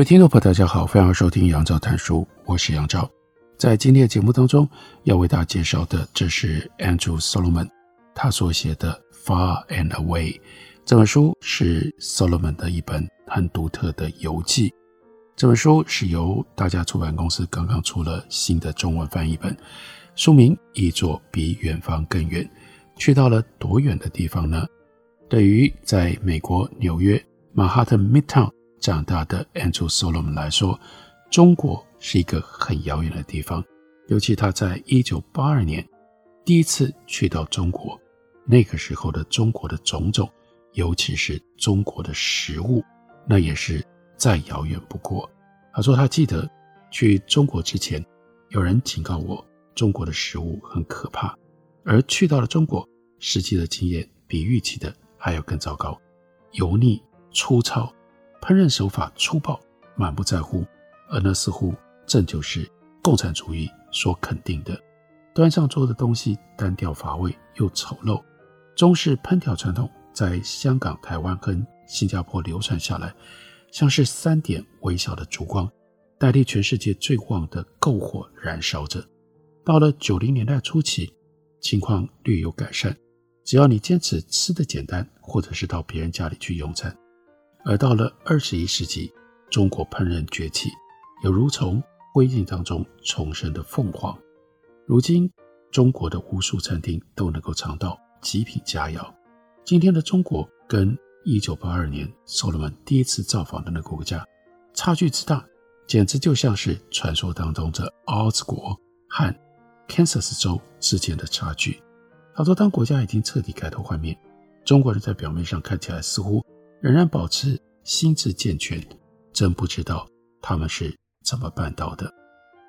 位听众朋友，大家好，欢迎收听杨照谈书，我是杨照。在今天的节目当中，要为大家介绍的，这是 Andrew Solomon 他所写的《Far and Away》这本书，是 Solomon 的一本很独特的游记。这本书是由大家出版公司刚刚出了新的中文翻译本，书名译作《比远方更远》，去到了多远的地方呢？对于在美国纽约曼哈顿 Midtown。长大的 Andrew Solomon 来说，中国是一个很遥远的地方。尤其他在一九八二年第一次去到中国，那个时候的中国的种种，尤其是中国的食物，那也是再遥远不过。他说他记得去中国之前，有人警告我中国的食物很可怕，而去到了中国，实际的经验比预期的还要更糟糕，油腻粗糙。烹饪手法粗暴，满不在乎，而那似乎正就是共产主义所肯定的。端上桌的东西单调乏味又丑陋。中式烹调传统在香港、台湾和新加坡流传下来，像是三点微小的烛光，代替全世界最旺的篝火燃烧着。到了九零年代初期，情况略有改善，只要你坚持吃的简单，或者是到别人家里去用餐。而到了二十一世纪，中国烹饪崛起，有如从灰烬当中重生的凤凰。如今，中国的无数餐厅都能够尝到极品佳肴。今天的中国跟一九八二年 Solomon 第一次造访的那个国家，差距之大，简直就像是传说当中的 Oz 国和 Kansas 州之间的差距。他说，当国家已经彻底改头换面，中国人在表面上看起来似乎。仍然保持心智健全，真不知道他们是怎么办到的。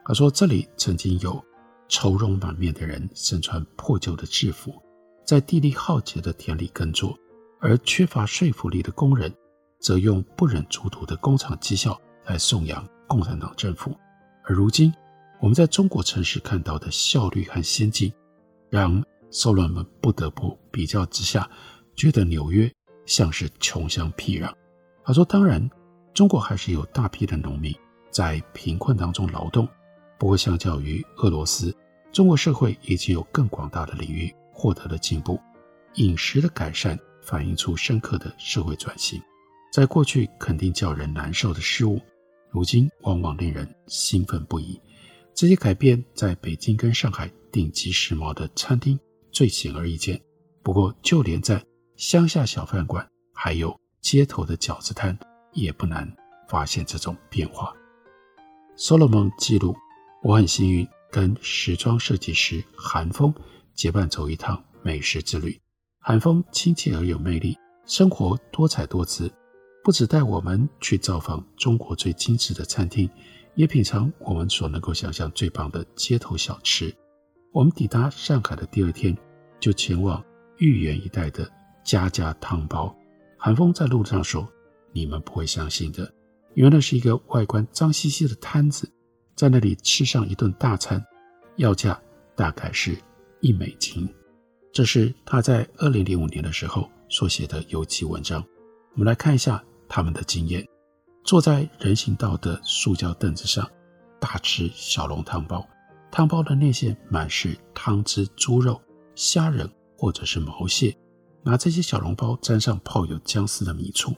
他说：“这里曾经有愁容满面的人，身穿破旧的制服，在地力浩劫的田里耕作；而缺乏说服力的工人，则用不忍卒读的工厂绩效来颂扬共产党政府。而如今，我们在中国城市看到的效率和先进，让受人们不得不比较之下，觉得纽约。”像是穷乡僻壤。他说：“当然，中国还是有大批的农民在贫困当中劳动。不过，相较于俄罗斯，中国社会已经有更广大的领域获得了进步。饮食的改善反映出深刻的社会转型。在过去肯定叫人难受的事物，如今往往令人兴奋不已。这些改变在北京跟上海顶级时髦的餐厅最显而易见。不过，就连在……乡下小饭馆，还有街头的饺子摊，也不难发现这种变化。Solomon 记录，我很幸运跟时装设计师韩风结伴走一趟美食之旅。韩风亲切而有魅力，生活多彩多姿，不只带我们去造访中国最精致的餐厅，也品尝我们所能够想象最棒的街头小吃。我们抵达上海的第二天，就前往豫园一带的。家家汤包，韩风在路上说：“你们不会相信的，原来是一个外观脏兮兮的摊子，在那里吃上一顿大餐，要价大概是一美金。”这是他在二零零五年的时候所写的游记文章。我们来看一下他们的经验：坐在人行道的塑胶凳子上，大吃小笼汤包，汤包的内馅满是汤汁、猪肉、虾仁或者是毛蟹。拿这些小笼包沾上泡有姜丝的米醋，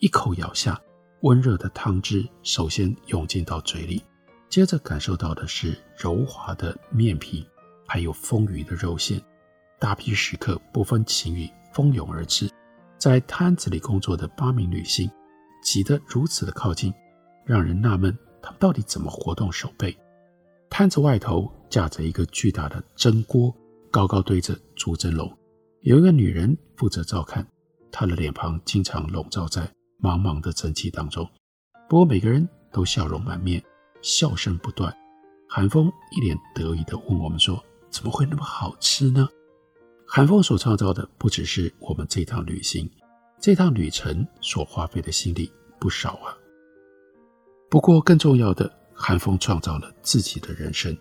一口咬下，温热的汤汁首先涌进到嘴里，接着感受到的是柔滑的面皮，还有丰腴的肉馅。大批食客不分情侣蜂拥而至，在摊子里工作的八名女性挤得如此的靠近，让人纳闷她们到底怎么活动手背。摊子外头架着一个巨大的蒸锅，高高堆着竹蒸笼。有一个女人负责照看，她的脸庞经常笼罩在茫茫的蒸汽当中。不过每个人都笑容满面，笑声不断。韩风一脸得意地问我们说：“怎么会那么好吃呢？”韩风所创造的不只是我们这趟旅行，这趟旅程所花费的心力不少啊。不过更重要的，韩风创造了自己的人生，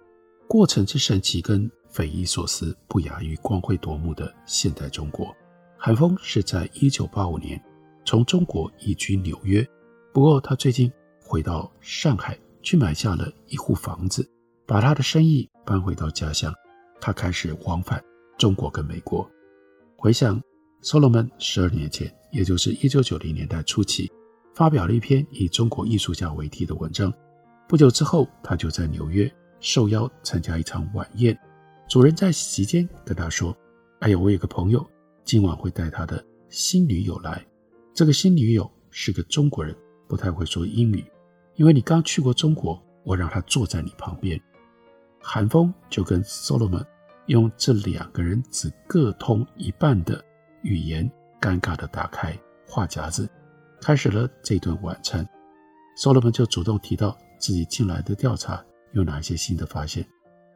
过程之神奇跟匪夷所思，不亚于光辉夺目的现代中国。韩风是在一九八五年从中国移居纽约，不过他最近回到上海去买下了一户房子，把他的生意搬回到家乡，他开始往返中国跟美国。回想 Solomon 十二年前，也就是一九九零年代初期，发表了一篇以中国艺术家为题的文章。不久之后，他就在纽约受邀参加一场晚宴，主人在席间跟他说：“哎呀，我有个朋友。”今晚会带他的新女友来，这个新女友是个中国人，不太会说英语。因为你刚去过中国，我让他坐在你旁边。韩风就跟 Solomon 用这两个人只各通一半的语言，尴尬地打开话匣子，开始了这顿晚餐。Solomon 就主动提到自己近来的调查有哪些新的发现，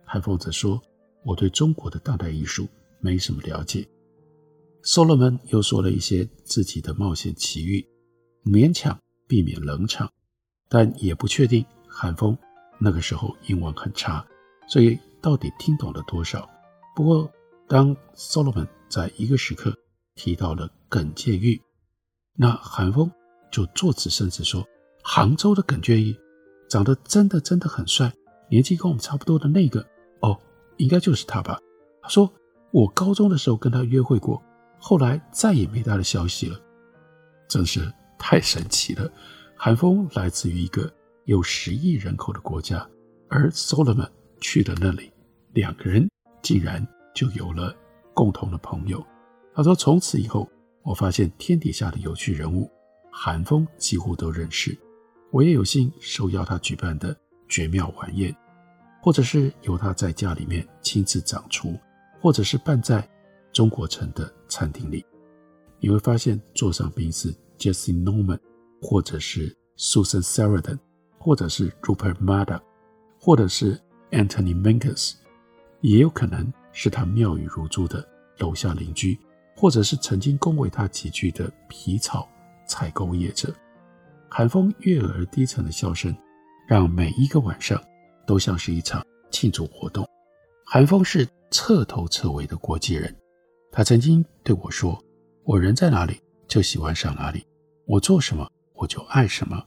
韩风则说：“我对中国的当代艺术没什么了解。” Solomon 又说了一些自己的冒险奇遇，勉强避免冷场，但也不确定韩风那个时候英文很差，所以到底听懂了多少。不过，当 Solomon 在一个时刻提到了耿介玉，那韩风就作此生子说：“杭州的耿介玉长得真的真的很帅，年纪跟我们差不多的那个，应该就是他吧？”他说：“我高中的时候跟他约会过。”后来再也没他的消息了，真是太神奇了。韩风来自于一个有十亿人口的国家，而 Solomon 去了那里，两个人竟然就有了共同的朋友。他说：“从此以后，我发现天底下的有趣人物，韩风几乎都认识。我也有幸受邀他举办的绝妙晚宴，或者是由他在家里面亲自掌厨，或者是办在。”中国城的餐厅里，你会发现座上宾是 Jesse Norman，或者是 Susan Sarandon，或者是 Rupert Murdoch，或者是 Anthony Minkus，也有可能是他妙语如珠的楼下邻居，或者是曾经恭维他几句的皮草采购业者。寒风悦耳低沉的笑声，让每一个晚上都像是一场庆祝活动。韩风是彻头彻尾的国际人。他曾经对我说：“我人在哪里，就喜欢上哪里；我做什么，我就爱什么。”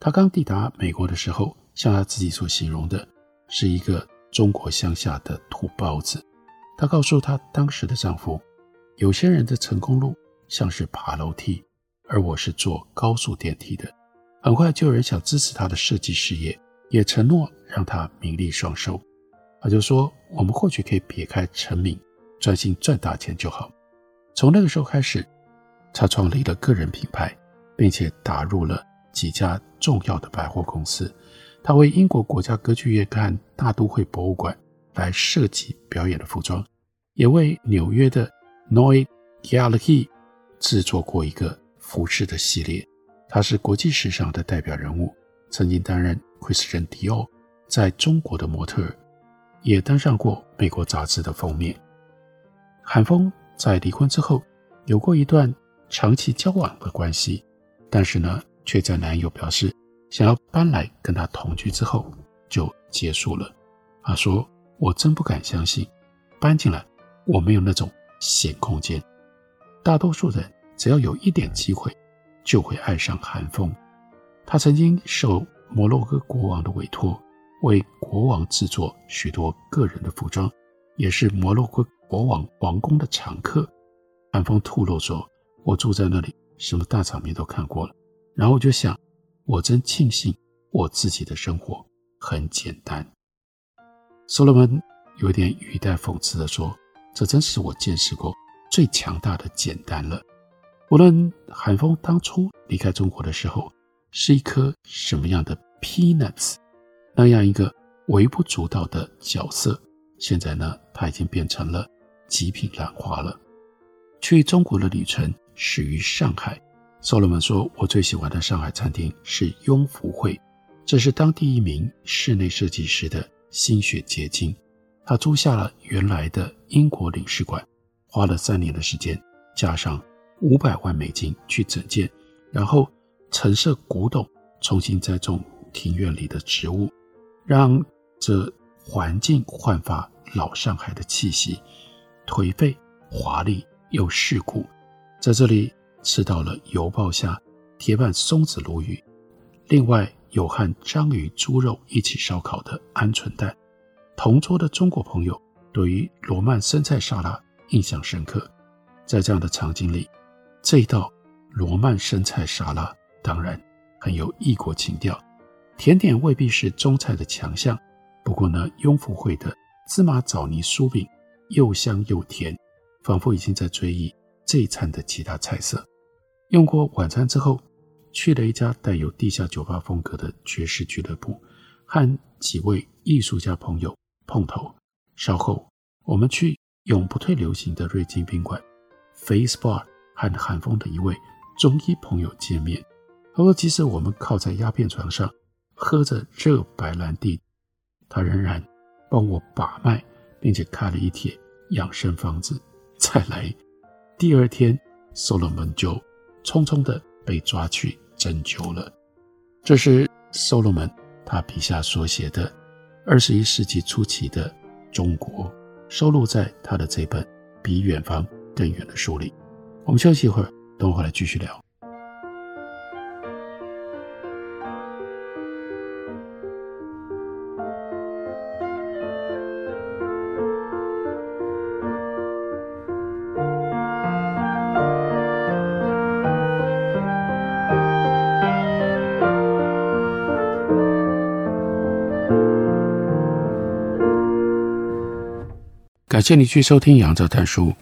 他刚抵达美国的时候，像他自己所形容的，是一个中国乡下的土包子。他告诉他当时的丈夫：“有些人的成功路像是爬楼梯，而我是坐高速电梯的。”很快就有人想支持他的设计事业，也承诺让他名利双收。他就说：“我们或许可以撇开成名。”专心赚大钱就好。从那个时候开始，他创立了个人品牌，并且打入了几家重要的百货公司。他为英国国家歌剧院和大都会博物馆来设计表演的服装，也为纽约的 Neue Galerie 制作过一个服饰的系列。他是国际时尚的代表人物，曾经担任 Christian Dior 在中国的模特，也登上过美国杂志的封面。韩风在离婚之后有过一段长期交往的关系，但是呢，却在男友表示想要搬来跟他同居之后就结束了。他说：“我真不敢相信，搬进来我没有那种闲空间。大多数人只要有一点机会，就会爱上韩风。他曾经受摩洛哥国王的委托，为国王制作许多个人的服装，也是摩洛哥。”国王皇宫的常客，韩风吐露说：“我住在那里，什么大场面都看过了。然后我就想，我真庆幸我自己的生活很简单。” Solomon 有点语带讽刺地说：“这真是我见识过最强大的简单了。无论韩风当初离开中国的时候是一颗什么样的 peanuts，那样一个微不足道的角色，现在呢，他已经变成了。”极品兰花了。去中国的旅程始于上海。萨缪尔说：“我最喜欢的上海餐厅是雍福会，这是当地一名室内设计师的心血结晶。他租下了原来的英国领事馆，花了三年的时间，加上五百万美金去整建，然后陈设古董，重新栽种庭院里的植物，让这环境焕发老上海的气息，颓废、华丽又世故，在这里。”吃到了油爆虾、铁板松子鲈鱼，另外有和章鱼、猪肉一起烧烤的鹌鹑蛋。同桌的中国朋友对于罗曼生菜沙拉印象深刻，在这样的场景里，这一道罗曼生菜沙拉当然很有异国情调。甜点未必是中菜的强项，不过呢，雍福会的芝麻枣泥酥饼又香又甜，仿佛已经在追忆这一餐的其他菜色。用过晚餐之后，去了一家带有地下酒吧风格的爵士俱乐部，和几位艺术家朋友碰头。稍后，我们去永不退流行的瑞金宾馆 Face Bar 和韩风的一位中医朋友见面。他说：“即使我们靠在鸦片床上，喝着热白兰地，他仍然帮我把脉，并且开了一帖养生方子。再来，第二天，Solomon 就。”匆匆的被抓去针灸了。这是 Solomon 他笔下所写的二十一世纪初期的中国，收录在他的这本《比远方更远》的书里。我们休息一会儿，等我回来继续聊。感谢你去收听杨照谈书。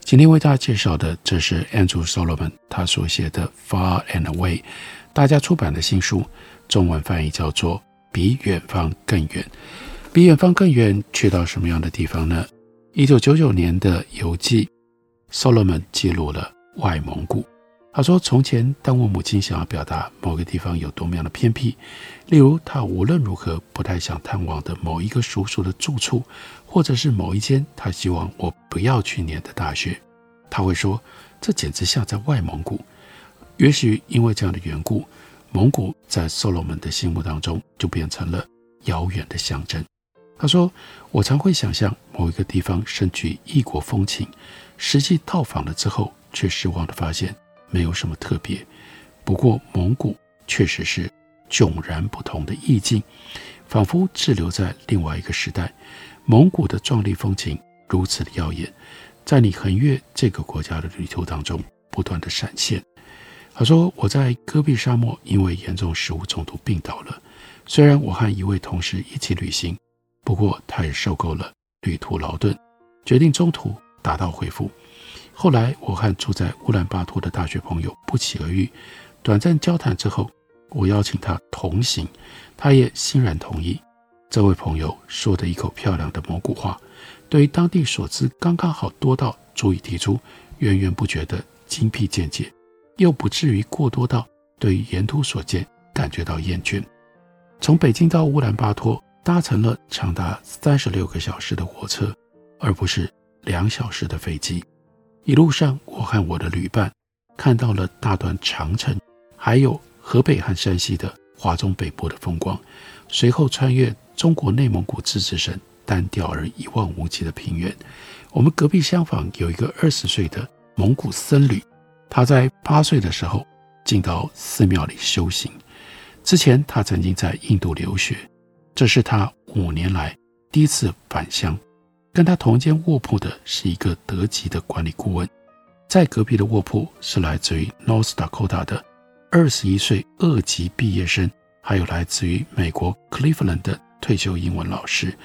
今天为大家介绍的，这是 Andrew Solomon 他所写的《Far and Away》，大家出版的新书，中文翻译叫做《比远方更远》。比远方更远，去到什么样的地方呢？一九九九年的游记，Solomon 记录了外蒙古。他说：“从前，当我母亲想要表达某个地方有多么样的偏僻，例如她无论如何不太想探望的某一个叔叔的住处，或者是某一间她希望我不要去念的大学，她会说：‘这简直像在外蒙古。’也许因为这样的缘故，蒙古在所罗门的心目当中就变成了遥远的象征。他说：‘我常会想象某一个地方甚具异国风情，实际到访了之后，却失望地发现。’”没有什么特别，不过蒙古确实是迥然不同的意境，仿佛滞留在另外一个时代。蒙古的壮丽风情如此的耀眼，在你横越这个国家的旅途当中不断的闪现。他说：“我在戈壁沙漠因为严重食物中毒病倒了，虽然我和一位同事一起旅行，不过他也受够了旅途劳顿，决定中途打道回府。”后来，我和住在乌兰巴托的大学朋友不期而遇，短暂交谈之后，我邀请他同行，他也欣然同意。这位朋友说的一口漂亮的蒙古话，对于当地所知刚刚好多到足以提出源源不绝的精辟见解，又不至于过多到对于沿途所见感觉到厌倦。从北京到乌兰巴托，搭乘了长达三十六个小时的火车，而不是两小时的飞机。一路上，我和我的旅伴看到了大段长城，还有河北和山西的华中北部的风光。随后穿越中国内蒙古自治省单调而一望无际的平原。我们隔壁厢房有一个二十岁的蒙古僧侣，他在八岁的时候进到寺庙里修行。之前他曾经在印度留学，这是他五年来第一次返乡。跟他同一间卧铺的是一个德籍的管理顾问，在隔壁的卧铺是来自于 North Dakota 的二十一岁二级毕业生，还有来自于美国 Cleveland 的退休英文老师。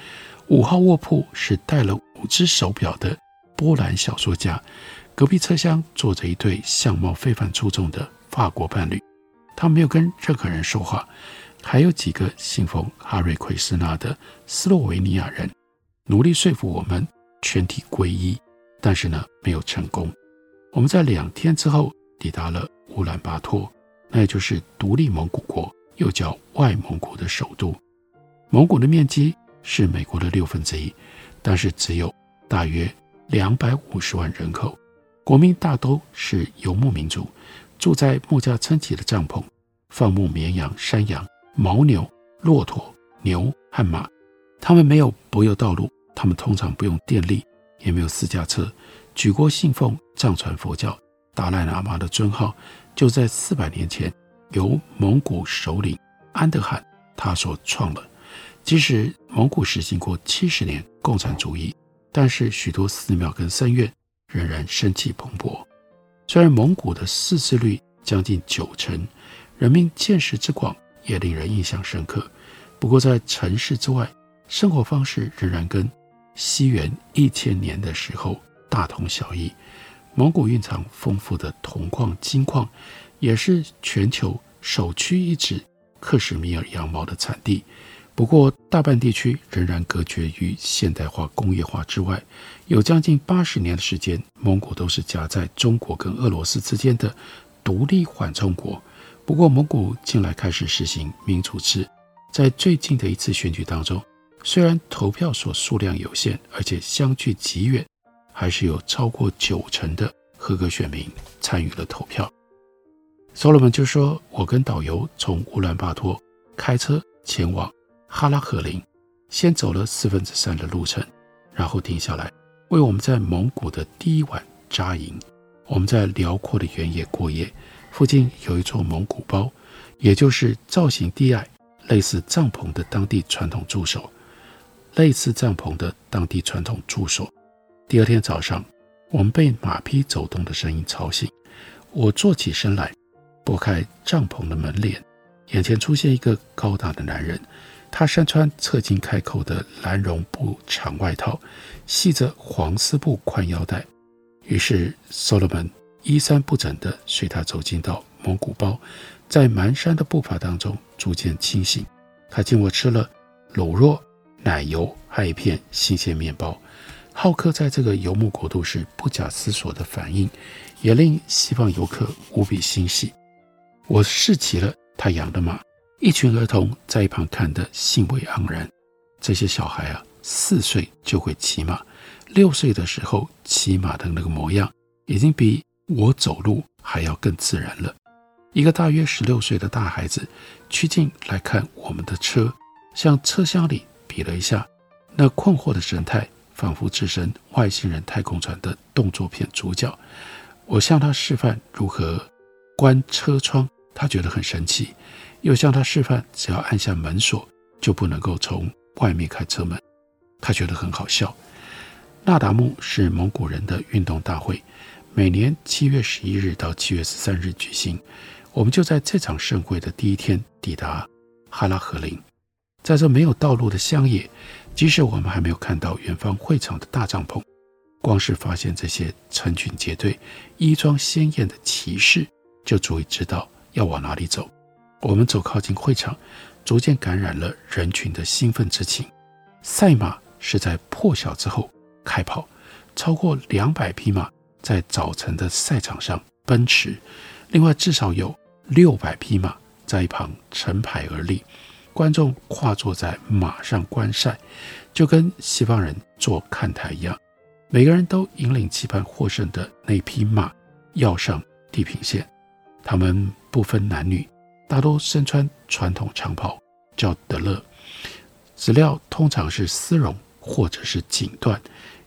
五号卧铺是戴了五只手表的波兰小说家，隔壁车厢坐着一对相貌非凡出众的法国伴侣，他没有跟任何人说话，还有几个信奉哈瑞奎斯纳的斯洛维尼亚人。努力说服我们全体皈依，但是呢，没有成功。我们在两天之后抵达了乌兰巴托，那也就是独立蒙古国，又叫外蒙古的首都。蒙古的面积是美国的六分之一，但是只有大约两百五十万人口，国民大都是游牧民族，住在木架撑起的帐篷，放牧绵羊、山羊、牦牛、骆驼、牛和马。他们没有柏油道路，他们通常不用电力，也没有私家车。举国信奉藏传佛教，达赖喇嘛的尊号就在四百年前由蒙古首领安德罕他所创了。即使蒙古实行过七十年共产主义，但是许多寺庙跟僧院仍然生气蓬勃。虽然蒙古的识字率将近九成，人民见识之广也令人印象深刻。不过在城市之外，生活方式仍然跟西元一千年的时候。大同小异，蒙古蕴藏丰富的铜矿、金矿，也是全球首屈一指克什米尔羊毛的产地。不过，大半地区仍然隔绝于现代化、工业化之外。有将近八十年的时间，蒙古都是夹在中国跟俄罗斯之间的独立缓冲国。不过，蒙古近来开始实行民主制，在最近的一次选举当中，虽然投票所数量有限，而且相距极远。还是有超过九成的合格选民参与了投票。所罗门就说：“我跟导游从乌兰巴托开车前往哈拉和林，先走了四分之三的路程，然后停下来为我们在蒙古的第一晚扎营。我们在辽阔的原野过夜，附近有一座蒙古包，也就是造型低矮、类似帐篷的当地传统住所，类似帐篷的当地传统住所。”第二天早上，我们被马匹走动的声音吵醒。我坐起身来，拨开帐篷的门帘，眼前出现一个高大的男人。他身穿侧襟开扣的蓝绒布长外套，系着黄丝布宽腰带。于是，Solomon 衣衫不整地随他走进到蒙古包，在蹒跚的步伐当中逐渐清醒。他请我吃了卤肉、奶油，还有一片新鲜面包。好客在这个游牧国度是不假思索的反应，也令西方游客无比欣喜。我试骑了他养的马，一群儿童在一旁看得兴味盎然。这些小孩啊，四岁就会骑马，六岁的时候骑马的那个模样，已经比我走路还要更自然了。一个大约十六岁的大孩子趋近来看我们的车，向车厢里比了一下，那困惑的神态。仿佛置身外星人太空船的动作片主角，我向他示范如何关车窗，他觉得很神奇；又向他示范，只要按下门锁就不能够从外面开车门，他觉得很好笑。那达慕是蒙古人的运动大会，每年七月十一日到七月十三日举行。我们就在这场盛会的第一天抵达哈拉和林，在这没有道路的乡野。即使我们还没有看到远方会场的大帐篷，光是发现这些成群结队、衣装鲜艳的骑士，就足以知道要往哪里走。我们走靠近会场，逐渐感染了人群的兴奋之情。赛马是在破晓之后开跑，超过两百匹马在早晨的赛场上奔驰，另外至少有六百匹马在一旁成排而立。观众跨坐在马上观赛，就跟西方人坐看台一样。每个人都引领期盼获胜的那匹马要上地平线。他们不分男女，大多身穿传统长袍，叫德勒，质料通常是丝绒或者是锦缎，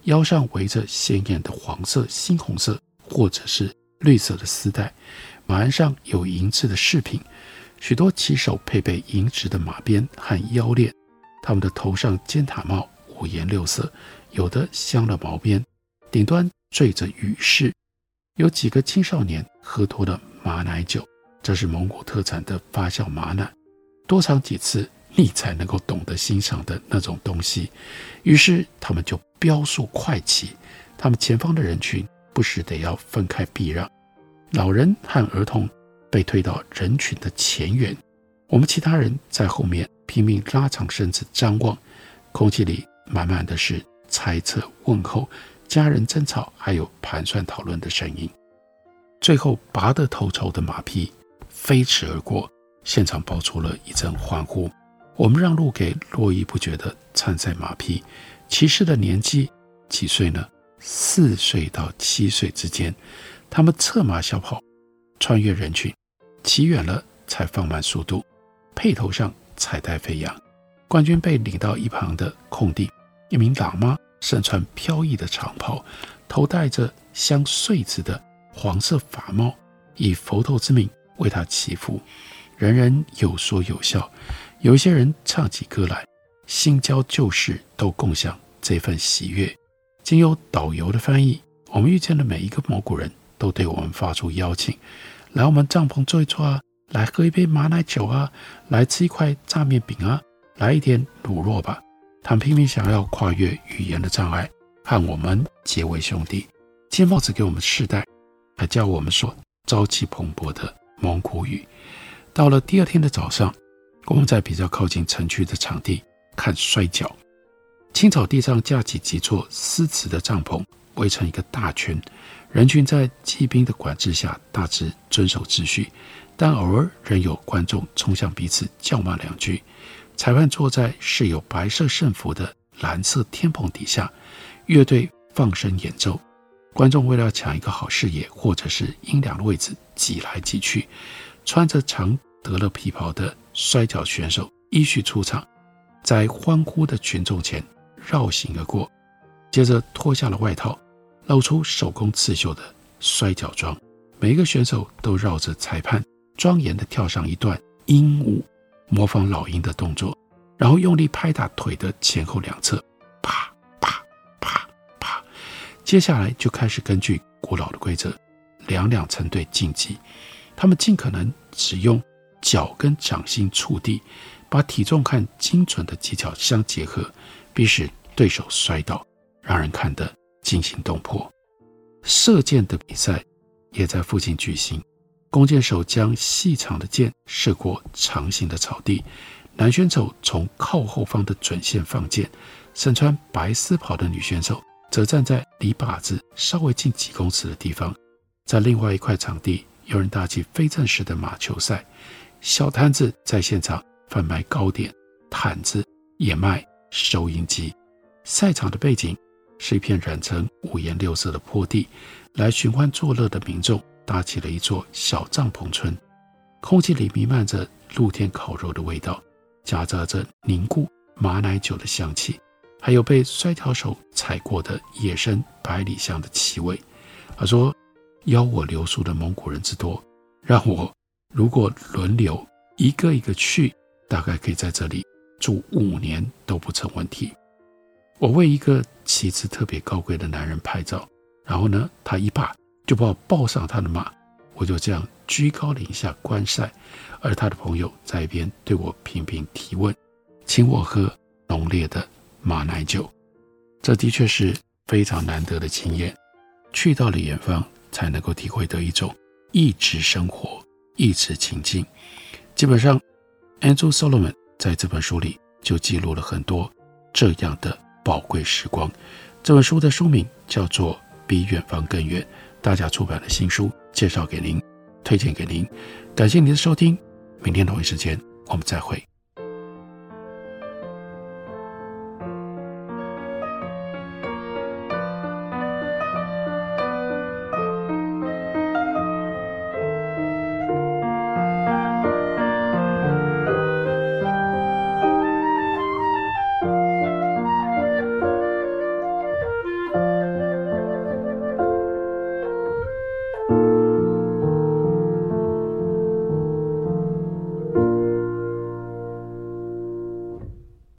腰上围着鲜艳的黄色、猩红色或者是绿色的丝带，马鞍上有银质的饰品。许多骑手配备银质的马鞭和腰链，他们的头上尖塔帽五颜六色，有的镶了毛边，顶端缀着羽饰。有几个青少年喝多了马奶酒，这是蒙古特产的发酵马奶，多尝几次你才能够懂得欣赏的那种东西。于是他们就飙速快骑，他们前方的人群不时得要分开避让，老人和儿童。被推到人群的前缘，我们其他人在后面拼命拉长身子张望，空气里满满的是猜测、问候、家人争吵，还有盘算讨论的声音。最后拔得头筹的马匹飞驰而过，现场爆出了一阵欢呼。我们让路给络绎不绝的参赛马匹，骑士的年纪几岁呢？四岁到七岁之间。他们策马小跑，穿越人群，骑远了才放慢速度，配头上彩带飞扬。冠军被领到一旁的空地，一名喇嘛身穿飘逸的长袍，头戴着镶穗子的黄色法帽，以佛陀之名为他祈福。人人有说有笑，有一些人唱起歌来，新交旧识都共享这份喜悦。经由导游的翻译，我们遇见的每一个蒙古人。都对我们发出邀请，来我们帐篷坐一坐啊，来喝一杯马奶酒啊，来吃一块炸面饼啊，来一点卤肉吧。他们拼命想要跨越语言的障碍，和我们结为兄弟。金帽子给我们试戴，还教我们说朝气蓬勃的蒙古语。到了第二天的早上，我们在比较靠近城区的场地看摔跤。青草地上架起几座丝瓷的帐篷，围成一个大圈。人群在骑兵的管制下大致遵守秩序，但偶尔仍有观众冲向彼此叫骂两句。裁判坐在饰有白色圣服的蓝色天棚底下，乐队放声演奏。观众为了抢一个好视野或者是阴凉的位置挤来挤去。穿着长德勒皮袍的摔跤选手依序出场，在欢呼的群众前绕行而过，接着脱下了外套。露出手工刺绣的摔角装，每一个选手都绕着裁判庄严地跳上一段鹰舞，模仿老鹰的动作，然后用力拍打腿的前后两侧，啪啪啪啪。接下来就开始根据古老的规则，两两成对竞技。他们尽可能只用脚跟掌心触地，把体重和精准的技巧相结合，逼使对手摔倒，让人看得。惊心动魄，射箭的比赛也在附近举行。弓箭手将细长的箭射过长形的草地，男选手从靠后方的准线放箭，身穿白丝袍的女选手则站在离靶子稍微近几公尺的地方。在另外一块场地，有人打起非正式的马球赛，小摊子在现场贩卖糕点、毯子，也卖收音机。赛场的背景。是一片染成五颜六色的坡地，来寻欢作乐的民众搭起了一座小帐篷村。空气里弥漫着露天烤肉的味道，夹杂着凝固马奶酒的香气，还有被摔跤手踩过的野生百里香的气味。他说：“邀我留宿的蒙古人之多，让我如果轮流一个一个去，大概可以在这里住五年都不成问题。”我为一个旗帜特别高贵的男人拍照，然后呢，他一把就把我抱上他的马，我就这样居高临下观赛，而他的朋友在一边对我频频提问，请我喝浓烈的马奶酒。这的确是非常难得的经验，去到了远方才能够体会到一种异质生活、异质情境。基本上，Andrew Solomon 在这本书里就记录了很多这样的。宝贵时光，这本书的书名叫做《比远方更远》，大家出版的新书，介绍给您，推荐给您。感谢您的收听，明天同一时间我们再会。